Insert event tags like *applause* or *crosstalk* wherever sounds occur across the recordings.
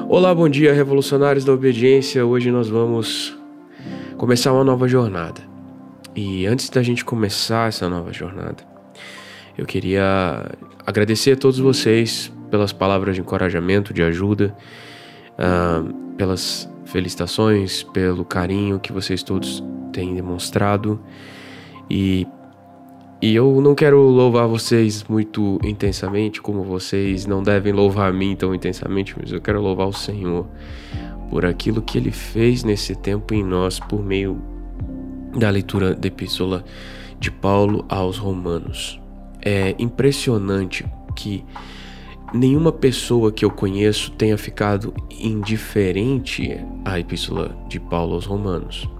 Olá, bom dia, revolucionários da obediência. Hoje nós vamos começar uma nova jornada. E antes da gente começar essa nova jornada, eu queria agradecer a todos vocês pelas palavras de encorajamento, de ajuda, uh, pelas felicitações, pelo carinho que vocês todos têm demonstrado. E e eu não quero louvar vocês muito intensamente, como vocês não devem louvar a mim tão intensamente, mas eu quero louvar o Senhor por aquilo que Ele fez nesse tempo em nós por meio da leitura da Epístola de Paulo aos Romanos. É impressionante que nenhuma pessoa que eu conheço tenha ficado indiferente à Epístola de Paulo aos Romanos.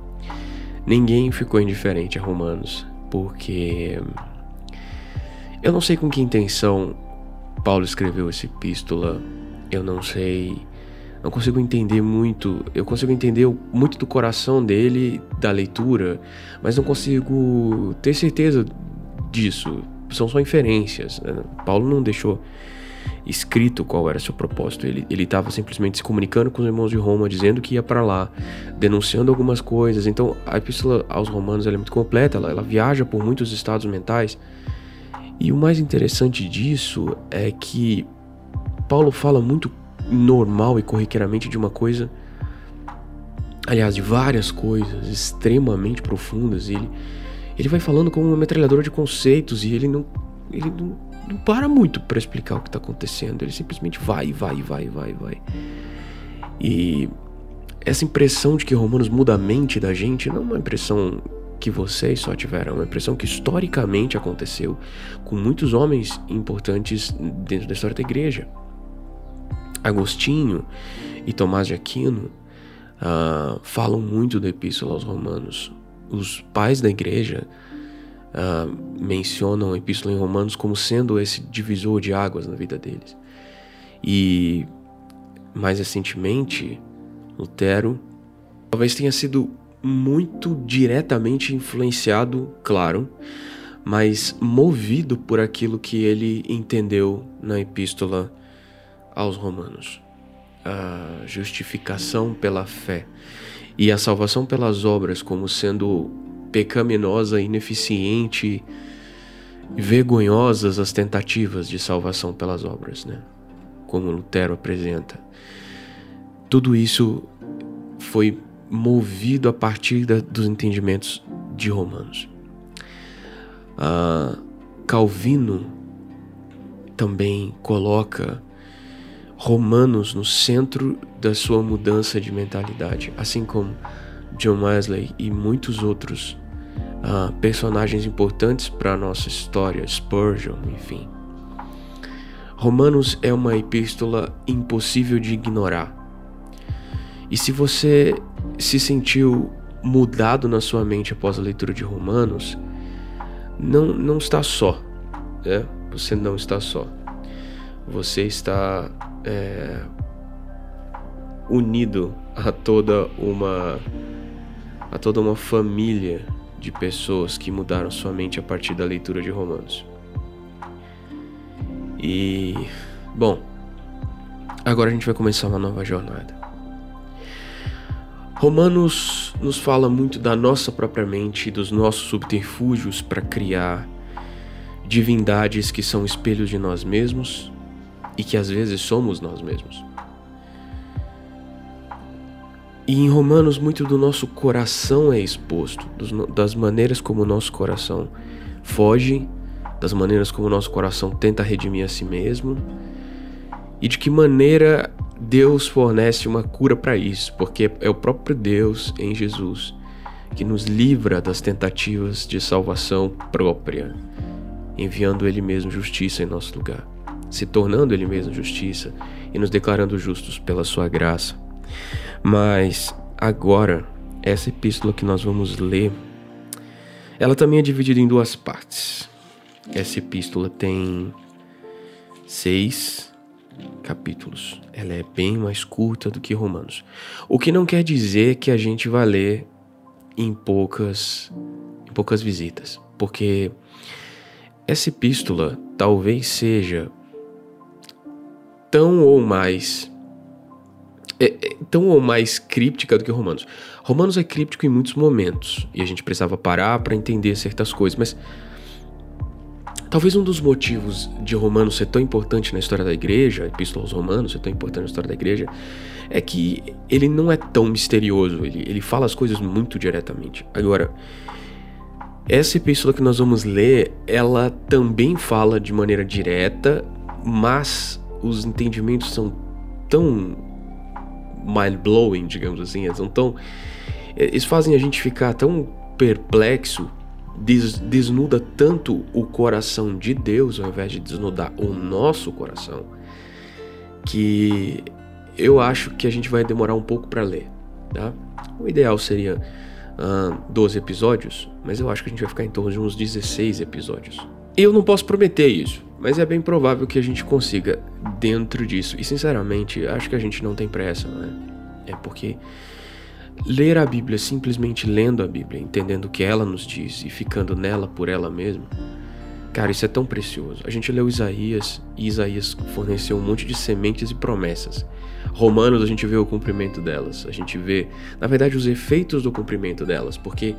Ninguém ficou indiferente a Romanos porque eu não sei com que intenção Paulo escreveu essa epístola, eu não sei, não consigo entender muito, eu consigo entender muito do coração dele, da leitura, mas não consigo ter certeza disso, são só inferências. Né? Paulo não deixou escrito qual era seu propósito. Ele estava simplesmente se comunicando com os irmãos de Roma, dizendo que ia para lá, denunciando algumas coisas. Então, a epístola aos Romanos é muito completa, ela, ela viaja por muitos estados mentais. E o mais interessante disso é que Paulo fala muito normal e corriqueiramente de uma coisa, aliás, de várias coisas extremamente profundas. Ele, ele vai falando como uma metralhadora de conceitos e ele não, ele não não para muito para explicar o que está acontecendo. Ele simplesmente vai, vai, vai, vai, vai. E essa impressão de que Romanos muda a mente da gente não é uma impressão que vocês só tiveram, é uma impressão que historicamente aconteceu com muitos homens importantes dentro da história da igreja. Agostinho e Tomás de Aquino uh, falam muito da Epístola aos Romanos. Os pais da igreja uh, mencionam a Epístola em Romanos como sendo esse divisor de águas na vida deles. E mais recentemente, Lutero talvez tenha sido muito diretamente influenciado, claro, mas movido por aquilo que ele entendeu na Epístola aos Romanos. A justificação pela fé e a salvação pelas obras como sendo pecaminosa, ineficiente e vergonhosas as tentativas de salvação pelas obras, né? Como Lutero apresenta. Tudo isso foi movido a partir da, dos entendimentos de Romanos. Ah, Calvino também coloca Romanos no centro da sua mudança de mentalidade, assim como John Wesley e muitos outros uh, personagens importantes para a nossa história, Spurgeon, enfim. Romanos é uma epístola impossível de ignorar. E se você se sentiu mudado na sua mente após a leitura de Romanos, não, não está só. Né? Você não está só. Você está é, unido a toda uma a toda uma família de pessoas que mudaram sua mente a partir da leitura de Romanos. E, bom, agora a gente vai começar uma nova jornada. Romanos nos fala muito da nossa própria mente dos nossos subterfúgios para criar divindades que são espelhos de nós mesmos e que às vezes somos nós mesmos. E em Romanos, muito do nosso coração é exposto, das maneiras como o nosso coração foge, das maneiras como o nosso coração tenta redimir a si mesmo, e de que maneira Deus fornece uma cura para isso, porque é o próprio Deus em Jesus que nos livra das tentativas de salvação própria, enviando Ele mesmo justiça em nosso lugar, se tornando Ele mesmo justiça e nos declarando justos pela Sua graça. Mas agora, essa epístola que nós vamos ler, ela também é dividida em duas partes. Essa epístola tem seis capítulos. Ela é bem mais curta do que Romanos. O que não quer dizer que a gente vai ler em poucas, em poucas visitas, porque essa epístola talvez seja tão ou mais é, é tão ou mais críptica do que Romanos. Romanos é críptico em muitos momentos e a gente precisava parar para entender certas coisas, mas talvez um dos motivos de Romanos ser tão importante na história da igreja, a Epístola aos Romanos ser tão importante na história da igreja, é que ele não é tão misterioso, ele, ele fala as coisas muito diretamente. Agora, essa epístola que nós vamos ler, ela também fala de maneira direta, mas os entendimentos são tão mind-blowing, digamos assim, eles tão. Eles fazem a gente ficar tão perplexo, des, desnuda tanto o coração de Deus ao invés de desnudar o nosso coração, que eu acho que a gente vai demorar um pouco para ler, tá? O ideal seria uh, 12 episódios, mas eu acho que a gente vai ficar em torno de uns 16 episódios. Eu não posso prometer isso, mas é bem provável que a gente consiga dentro disso. E sinceramente, acho que a gente não tem pressa, né? É porque ler a Bíblia simplesmente lendo a Bíblia, entendendo o que ela nos diz e ficando nela por ela mesma, cara, isso é tão precioso. A gente leu Isaías e Isaías forneceu um monte de sementes e promessas. Romanos a gente vê o cumprimento delas, a gente vê, na verdade, os efeitos do cumprimento delas, porque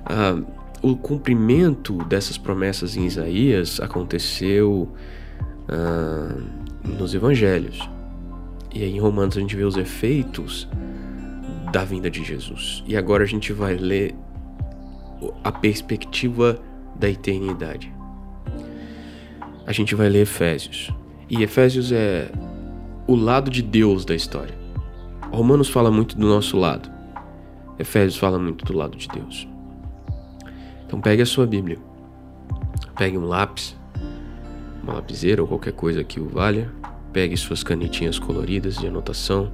uh, o cumprimento dessas promessas em Isaías aconteceu uh, nos Evangelhos. E aí em Romanos a gente vê os efeitos da vinda de Jesus. E agora a gente vai ler a perspectiva da eternidade. A gente vai ler Efésios. E Efésios é o lado de Deus da história. Romanos fala muito do nosso lado. Efésios fala muito do lado de Deus. Então pegue a sua Bíblia. Pegue um lápis, uma lapiseira ou qualquer coisa que o valha. Pegue suas canetinhas coloridas de anotação.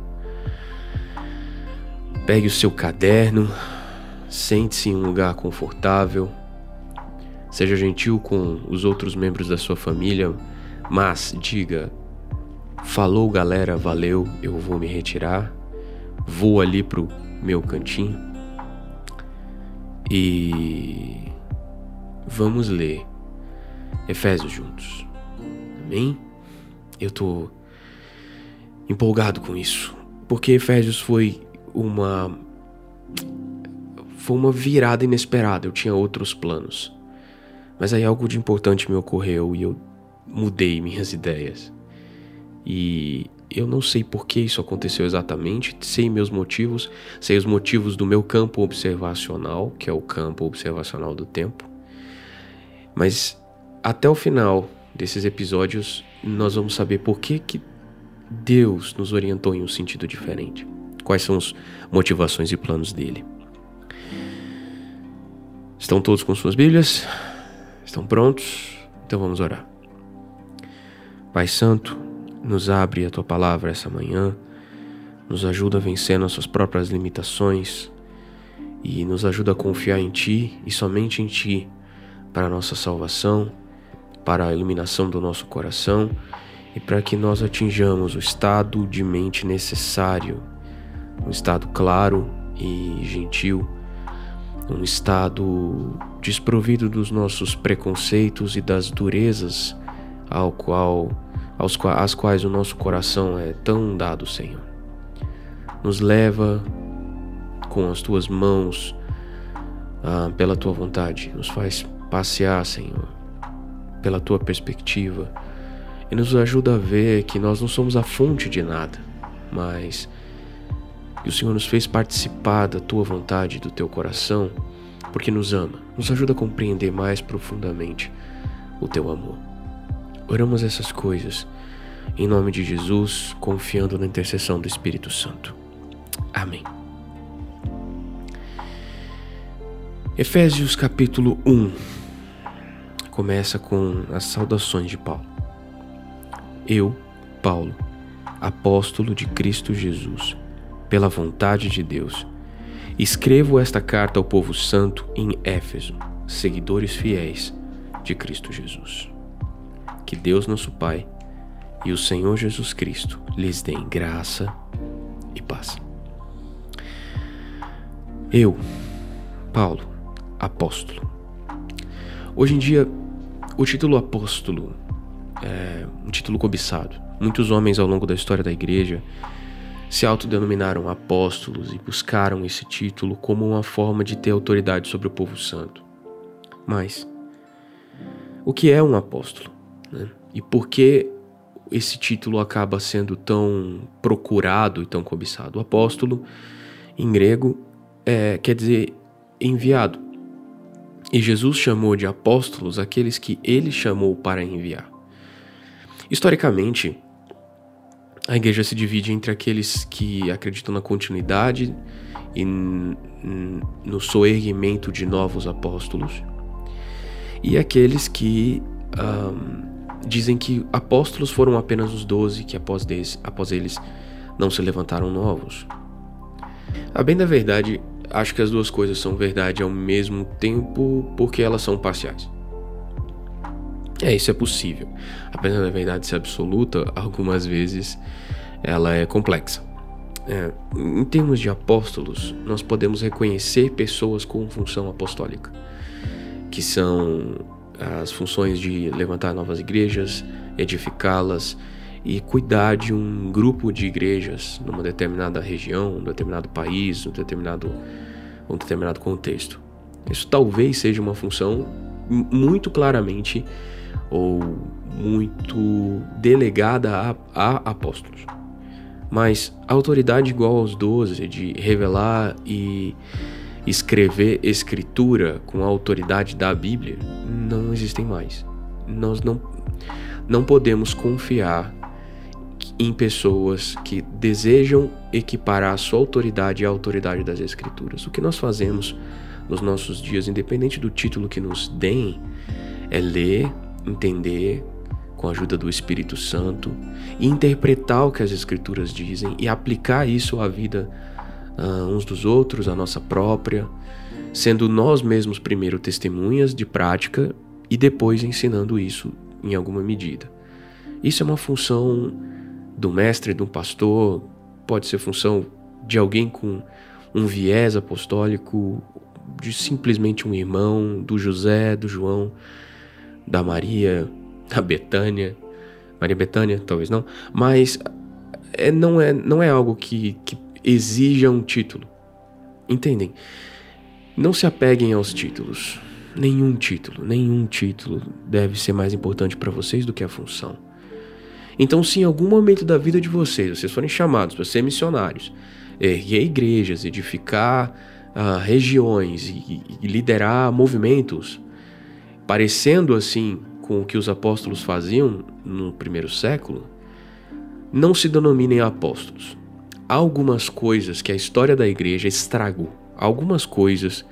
Pegue o seu caderno. Sente-se em um lugar confortável. Seja gentil com os outros membros da sua família, mas diga Falou, galera, valeu, eu vou me retirar. Vou ali pro meu cantinho. E vamos ler Efésios juntos. Amém? Eu tô empolgado com isso, porque Efésios foi uma foi uma virada inesperada. Eu tinha outros planos. Mas aí algo de importante me ocorreu e eu mudei minhas *laughs* ideias. E eu não sei por que isso aconteceu exatamente, sei meus motivos, sei os motivos do meu campo observacional, que é o campo observacional do tempo. Mas até o final desses episódios, nós vamos saber por que, que Deus nos orientou em um sentido diferente. Quais são as motivações e planos dele. Estão todos com suas Bíblias? Estão prontos? Então vamos orar. Pai Santo, nos abre a tua palavra essa manhã, nos ajuda a vencer nossas próprias limitações e nos ajuda a confiar em Ti e somente em Ti para a nossa salvação, para a iluminação do nosso coração e para que nós atinjamos o estado de mente necessário, um estado claro e gentil, um estado desprovido dos nossos preconceitos e das durezas ao qual aos às quais o nosso coração é tão dado, Senhor. Nos leva com as tuas mãos ah, pela tua vontade, nos faz passear, Senhor, pela tua perspectiva e nos ajuda a ver que nós não somos a fonte de nada, mas que o Senhor nos fez participar da tua vontade, do teu coração, porque nos ama. Nos ajuda a compreender mais profundamente o teu amor. Oramos essas coisas em nome de Jesus, confiando na intercessão do Espírito Santo. Amém. Efésios capítulo 1 começa com as saudações de Paulo. Eu, Paulo, apóstolo de Cristo Jesus, pela vontade de Deus, escrevo esta carta ao povo santo em Éfeso, seguidores fiéis de Cristo Jesus. Que Deus, nosso Pai, e o Senhor Jesus Cristo lhes deem graça e paz. Eu, Paulo, apóstolo. Hoje em dia, o título apóstolo é um título cobiçado. Muitos homens ao longo da história da igreja se autodenominaram apóstolos e buscaram esse título como uma forma de ter autoridade sobre o povo santo. Mas, o que é um apóstolo? Né? E por que esse título acaba sendo tão procurado e tão cobiçado? O apóstolo, em grego, é, quer dizer enviado. E Jesus chamou de apóstolos aqueles que ele chamou para enviar. Historicamente, a igreja se divide entre aqueles que acreditam na continuidade e no soerguimento de novos apóstolos, e aqueles que um, dizem que apóstolos foram apenas os doze, que após, desse, após eles não se levantaram novos. A bem da verdade, acho que as duas coisas são verdade ao mesmo tempo porque elas são parciais. É, isso é possível. Apesar da verdade ser absoluta, algumas vezes ela é complexa. É, em termos de apóstolos, nós podemos reconhecer pessoas com função apostólica, que são as funções de levantar novas igrejas, edificá-las e cuidar de um grupo de igrejas numa determinada região, num determinado país, num determinado, um determinado contexto. Isso talvez seja uma função muito claramente ou muito delegada a, a apóstolos. Mas a autoridade igual aos doze de revelar e escrever escritura com a autoridade da Bíblia não existem mais. Nós não, não podemos confiar em pessoas que desejam equiparar a sua autoridade à autoridade das Escrituras. O que nós fazemos nos nossos dias, independente do título que nos deem, é ler entender com a ajuda do Espírito Santo e interpretar o que as Escrituras dizem e aplicar isso à vida uh, uns dos outros, à nossa própria, sendo nós mesmos primeiro testemunhas de prática e depois ensinando isso em alguma medida. Isso é uma função do mestre, do pastor, pode ser função de alguém com um viés apostólico, de simplesmente um irmão, do José, do João da Maria, da Betânia, Maria Betânia, talvez não, mas é, não, é, não é algo que, que exija um título. Entendem? Não se apeguem aos títulos. Nenhum título, nenhum título deve ser mais importante para vocês do que a função. Então, se em algum momento da vida de vocês, vocês forem chamados para ser missionários, erguer igrejas, edificar uh, regiões e, e liderar movimentos, parecendo assim com o que os apóstolos faziam no primeiro século, não se denominem apóstolos. Algumas coisas que a história da igreja estragou, algumas coisas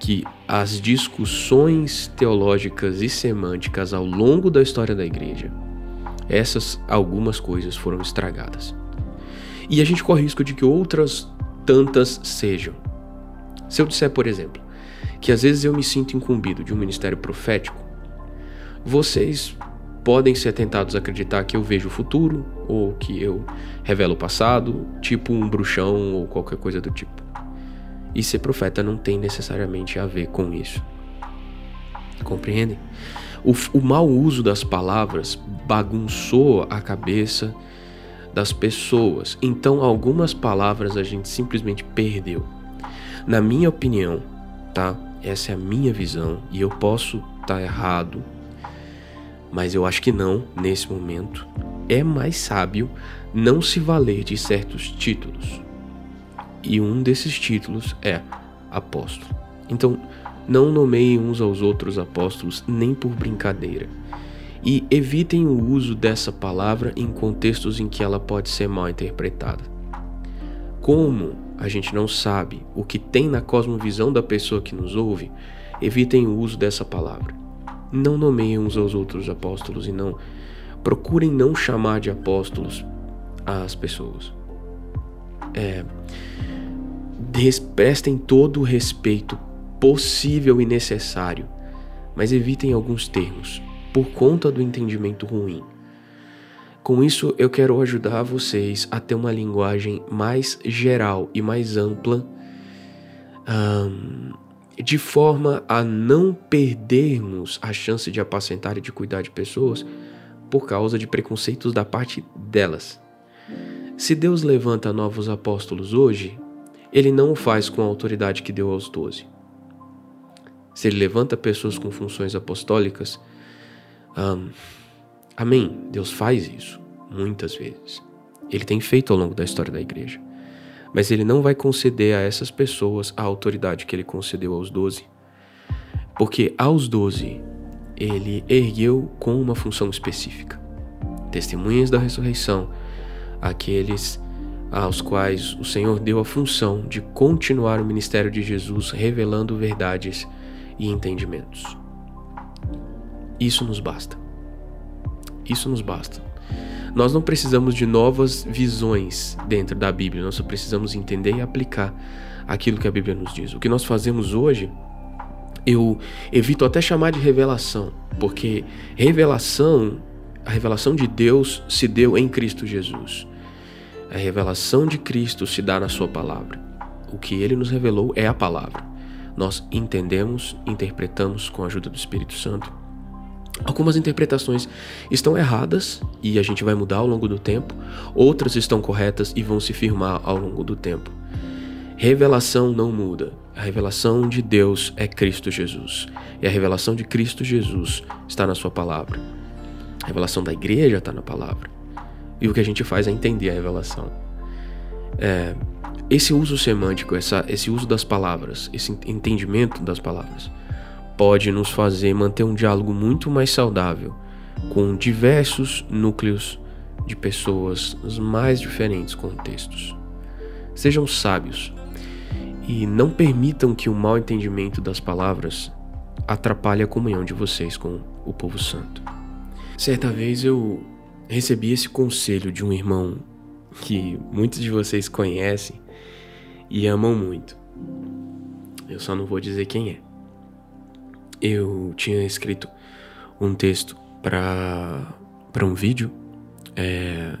que as discussões teológicas e semânticas ao longo da história da igreja, essas algumas coisas foram estragadas. E a gente corre risco de que outras tantas sejam. Se eu disser, por exemplo, que às vezes eu me sinto incumbido de um ministério profético, vocês podem ser tentados acreditar que eu vejo o futuro ou que eu revelo o passado, tipo um bruxão ou qualquer coisa do tipo. E ser profeta não tem necessariamente a ver com isso. Compreendem? O, o mau uso das palavras bagunçou a cabeça das pessoas. Então, algumas palavras a gente simplesmente perdeu. Na minha opinião, tá? Essa é a minha visão e eu posso estar tá errado, mas eu acho que não nesse momento. É mais sábio não se valer de certos títulos. E um desses títulos é apóstolo. Então, não nomeiem uns aos outros apóstolos nem por brincadeira. E evitem o uso dessa palavra em contextos em que ela pode ser mal interpretada. Como a gente não sabe o que tem na cosmovisão da pessoa que nos ouve, evitem o uso dessa palavra. Não nomeiem uns aos outros apóstolos e não procurem não chamar de apóstolos as pessoas. É, prestem todo o respeito possível e necessário, mas evitem alguns termos por conta do entendimento ruim. Com isso, eu quero ajudar vocês a ter uma linguagem mais geral e mais ampla, um, de forma a não perdermos a chance de apacentar e de cuidar de pessoas por causa de preconceitos da parte delas. Se Deus levanta novos apóstolos hoje, ele não o faz com a autoridade que deu aos doze. Se ele levanta pessoas com funções apostólicas, um, amém, Deus faz isso muitas vezes. Ele tem feito ao longo da história da igreja. Mas ele não vai conceder a essas pessoas a autoridade que ele concedeu aos doze. Porque aos doze, ele ergueu com uma função específica. Testemunhas da ressurreição, aqueles aos quais o Senhor deu a função de continuar o ministério de Jesus revelando verdades e entendimentos. Isso nos basta. Isso nos basta. Nós não precisamos de novas visões dentro da Bíblia, nós só precisamos entender e aplicar aquilo que a Bíblia nos diz. O que nós fazemos hoje, eu evito até chamar de revelação, porque revelação, a revelação de Deus se deu em Cristo Jesus. A revelação de Cristo se dá na Sua palavra. O que Ele nos revelou é a palavra. Nós entendemos, interpretamos com a ajuda do Espírito Santo Algumas interpretações estão erradas e a gente vai mudar ao longo do tempo, outras estão corretas e vão se firmar ao longo do tempo. Revelação não muda. A revelação de Deus é Cristo Jesus. E a revelação de Cristo Jesus está na Sua palavra. A revelação da igreja está na palavra. E o que a gente faz é entender a revelação. É, esse uso semântico, essa, esse uso das palavras, esse entendimento das palavras, pode nos fazer manter um diálogo muito mais saudável com diversos núcleos de pessoas nos mais diferentes contextos. Sejam sábios e não permitam que o mau entendimento das palavras atrapalhe a comunhão de vocês com o povo santo. Certa vez eu recebi esse conselho de um irmão que muitos de vocês conhecem e amam muito. Eu só não vou dizer quem é eu tinha escrito um texto para para um vídeo é,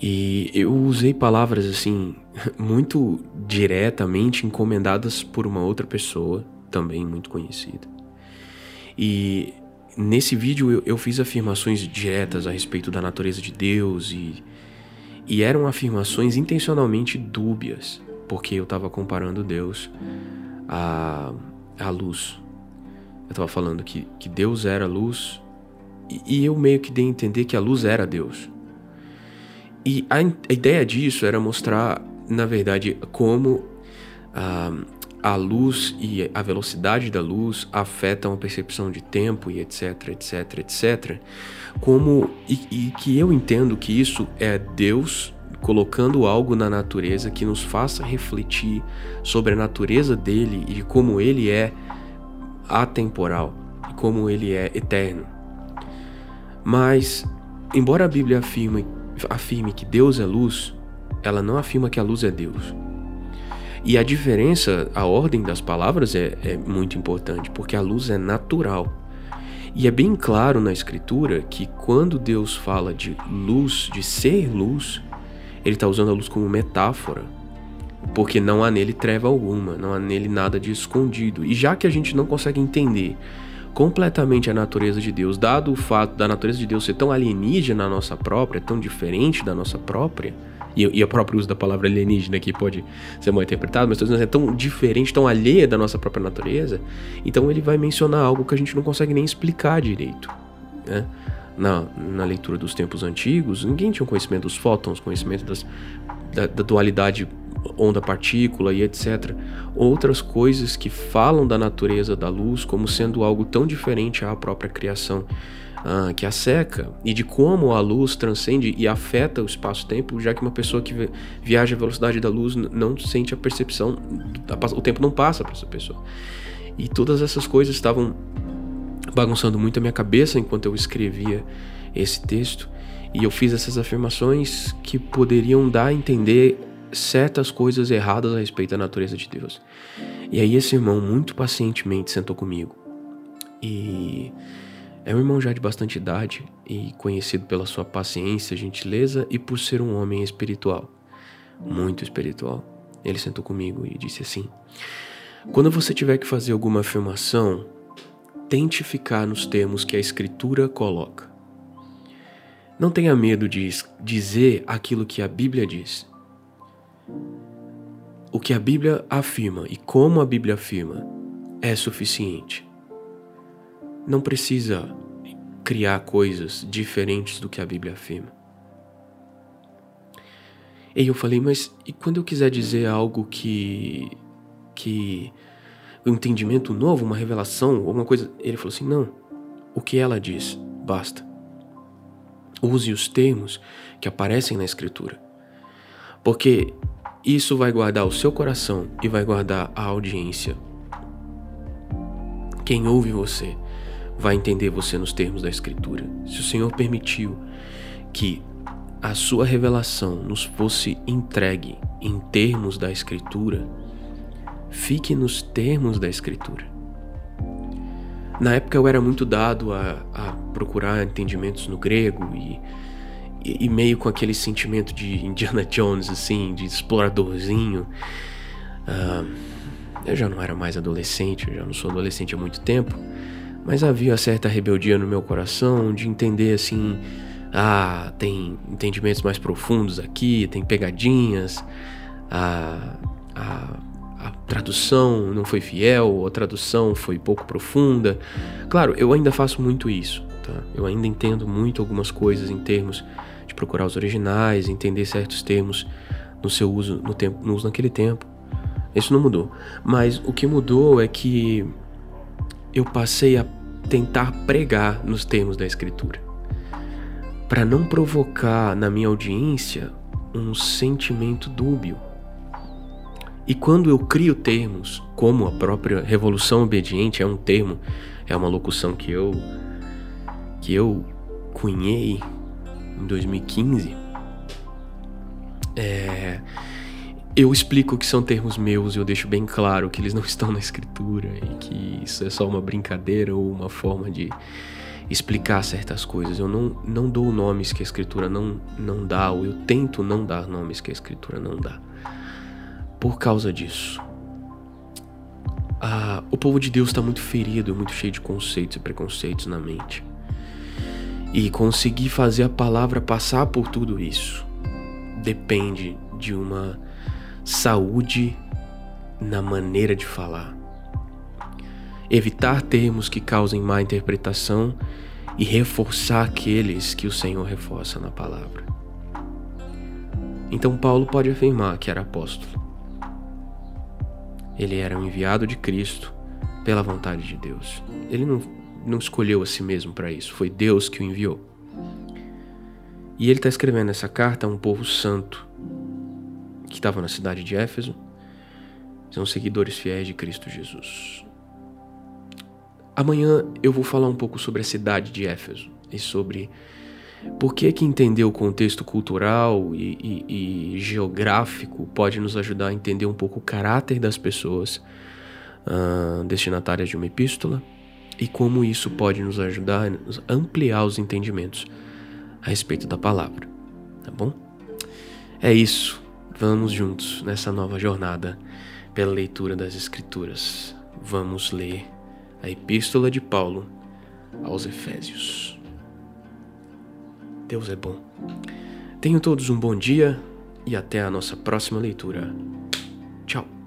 e eu usei palavras assim *laughs* muito diretamente encomendadas por uma outra pessoa também muito conhecida. E nesse vídeo eu, eu fiz afirmações diretas a respeito da natureza de Deus e e eram afirmações intencionalmente dúbias porque eu estava comparando Deus à, à luz eu estava falando que, que Deus era luz e, e, eu meio que dei a entender que a luz era Deus. E a, a ideia disso era mostrar, na verdade, como ah, a luz e a velocidade da luz afetam a percepção de tempo e etc, etc, etc. Como e, e que eu entendo que isso é Deus colocando algo na natureza que nos faça refletir sobre a natureza dele e como ele é atemporal e como ele é eterno. Mas, embora a Bíblia afirme, afirme que Deus é luz, ela não afirma que a luz é Deus. E a diferença, a ordem das palavras é, é muito importante, porque a luz é natural. E é bem claro na Escritura que quando Deus fala de luz, de ser luz, ele está usando a luz como metáfora porque não há nele treva alguma, não há nele nada de escondido. E já que a gente não consegue entender completamente a natureza de Deus, dado o fato da natureza de Deus ser tão alienígena na nossa própria, tão diferente da nossa própria, e, e o próprio uso da palavra alienígena aqui pode ser mal interpretado, mas dizendo, é tão diferente, tão alheia da nossa própria natureza, então ele vai mencionar algo que a gente não consegue nem explicar direito. Né? Na, na leitura dos tempos antigos, ninguém tinha conhecimento dos fótons, conhecimento das, da, da dualidade onda-partícula e etc. Outras coisas que falam da natureza da luz como sendo algo tão diferente à própria criação ah, que a seca e de como a luz transcende e afeta o espaço-tempo, já que uma pessoa que viaja à velocidade da luz não sente a percepção, o tempo não passa para essa pessoa. E todas essas coisas estavam bagunçando muito a minha cabeça enquanto eu escrevia esse texto. E eu fiz essas afirmações que poderiam dar a entender certas coisas erradas a respeito da natureza de Deus. E aí esse irmão muito pacientemente sentou comigo. E é um irmão já de bastante idade e conhecido pela sua paciência, gentileza e por ser um homem espiritual, muito espiritual. Ele sentou comigo e disse assim: Quando você tiver que fazer alguma afirmação, tente ficar nos termos que a escritura coloca. Não tenha medo de dizer aquilo que a Bíblia diz. O que a Bíblia afirma e como a Bíblia afirma é suficiente. Não precisa criar coisas diferentes do que a Bíblia afirma. E eu falei, mas e quando eu quiser dizer algo que que um entendimento novo, uma revelação, alguma coisa, ele falou assim: "Não. O que ela diz, basta. Use os termos que aparecem na escritura. Porque isso vai guardar o seu coração e vai guardar a audiência. Quem ouve você vai entender você nos termos da Escritura. Se o Senhor permitiu que a sua revelação nos fosse entregue em termos da Escritura, fique nos termos da Escritura. Na época eu era muito dado a, a procurar entendimentos no grego e, e, e, meio com aquele sentimento de Indiana Jones, assim, de exploradorzinho. Uh, eu já não era mais adolescente, eu já não sou adolescente há muito tempo, mas havia certa rebeldia no meu coração de entender assim. Ah, tem entendimentos mais profundos aqui, tem pegadinhas, a, a a tradução não foi fiel, a tradução foi pouco profunda. Claro, eu ainda faço muito isso, tá? Eu ainda entendo muito algumas coisas em termos procurar os originais, entender certos termos no seu uso no tempo, no uso naquele tempo. Isso não mudou. Mas o que mudou é que eu passei a tentar pregar nos termos da escritura. Para não provocar na minha audiência um sentimento dúbio e quando eu crio termos, como a própria revolução obediente é um termo, é uma locução que eu que eu cunhei em 2015, é, eu explico que são termos meus e eu deixo bem claro que eles não *laughs* estão na escritura e que isso é só uma brincadeira ou uma forma de explicar certas coisas. Eu não, não dou nomes que a escritura não, não dá, ou eu tento não dar nomes que a escritura não dá por causa disso. Ah, o povo de Deus está muito ferido, muito cheio de conceitos e preconceitos na mente. E conseguir fazer a palavra passar por tudo isso depende de uma saúde na maneira de falar. Evitar termos que causem má interpretação e reforçar aqueles que o Senhor reforça na palavra. Então, Paulo pode afirmar que era apóstolo ele era um enviado de Cristo pela vontade de Deus. Ele não, não escolheu a si mesmo para isso, foi Deus que o enviou. E ele está escrevendo essa carta a um povo santo que estava na cidade de Éfeso, são seguidores fiéis de Cristo Jesus. Amanhã eu vou falar um pouco sobre a cidade de Éfeso e sobre por que, que entender o contexto cultural e, e, e, geográfico pode nos ajudar a entender um pouco o caráter das pessoas uh, destinatárias de uma epístola e como isso pode nos ajudar a ampliar os entendimentos a respeito da palavra, tá bom? É isso. Vamos juntos nessa nova jornada pela leitura das Escrituras. Vamos ler a Epístola de Paulo aos Efésios. Deus é bom. Tenham todos um bom dia e até a nossa próxima leitura. Tchau.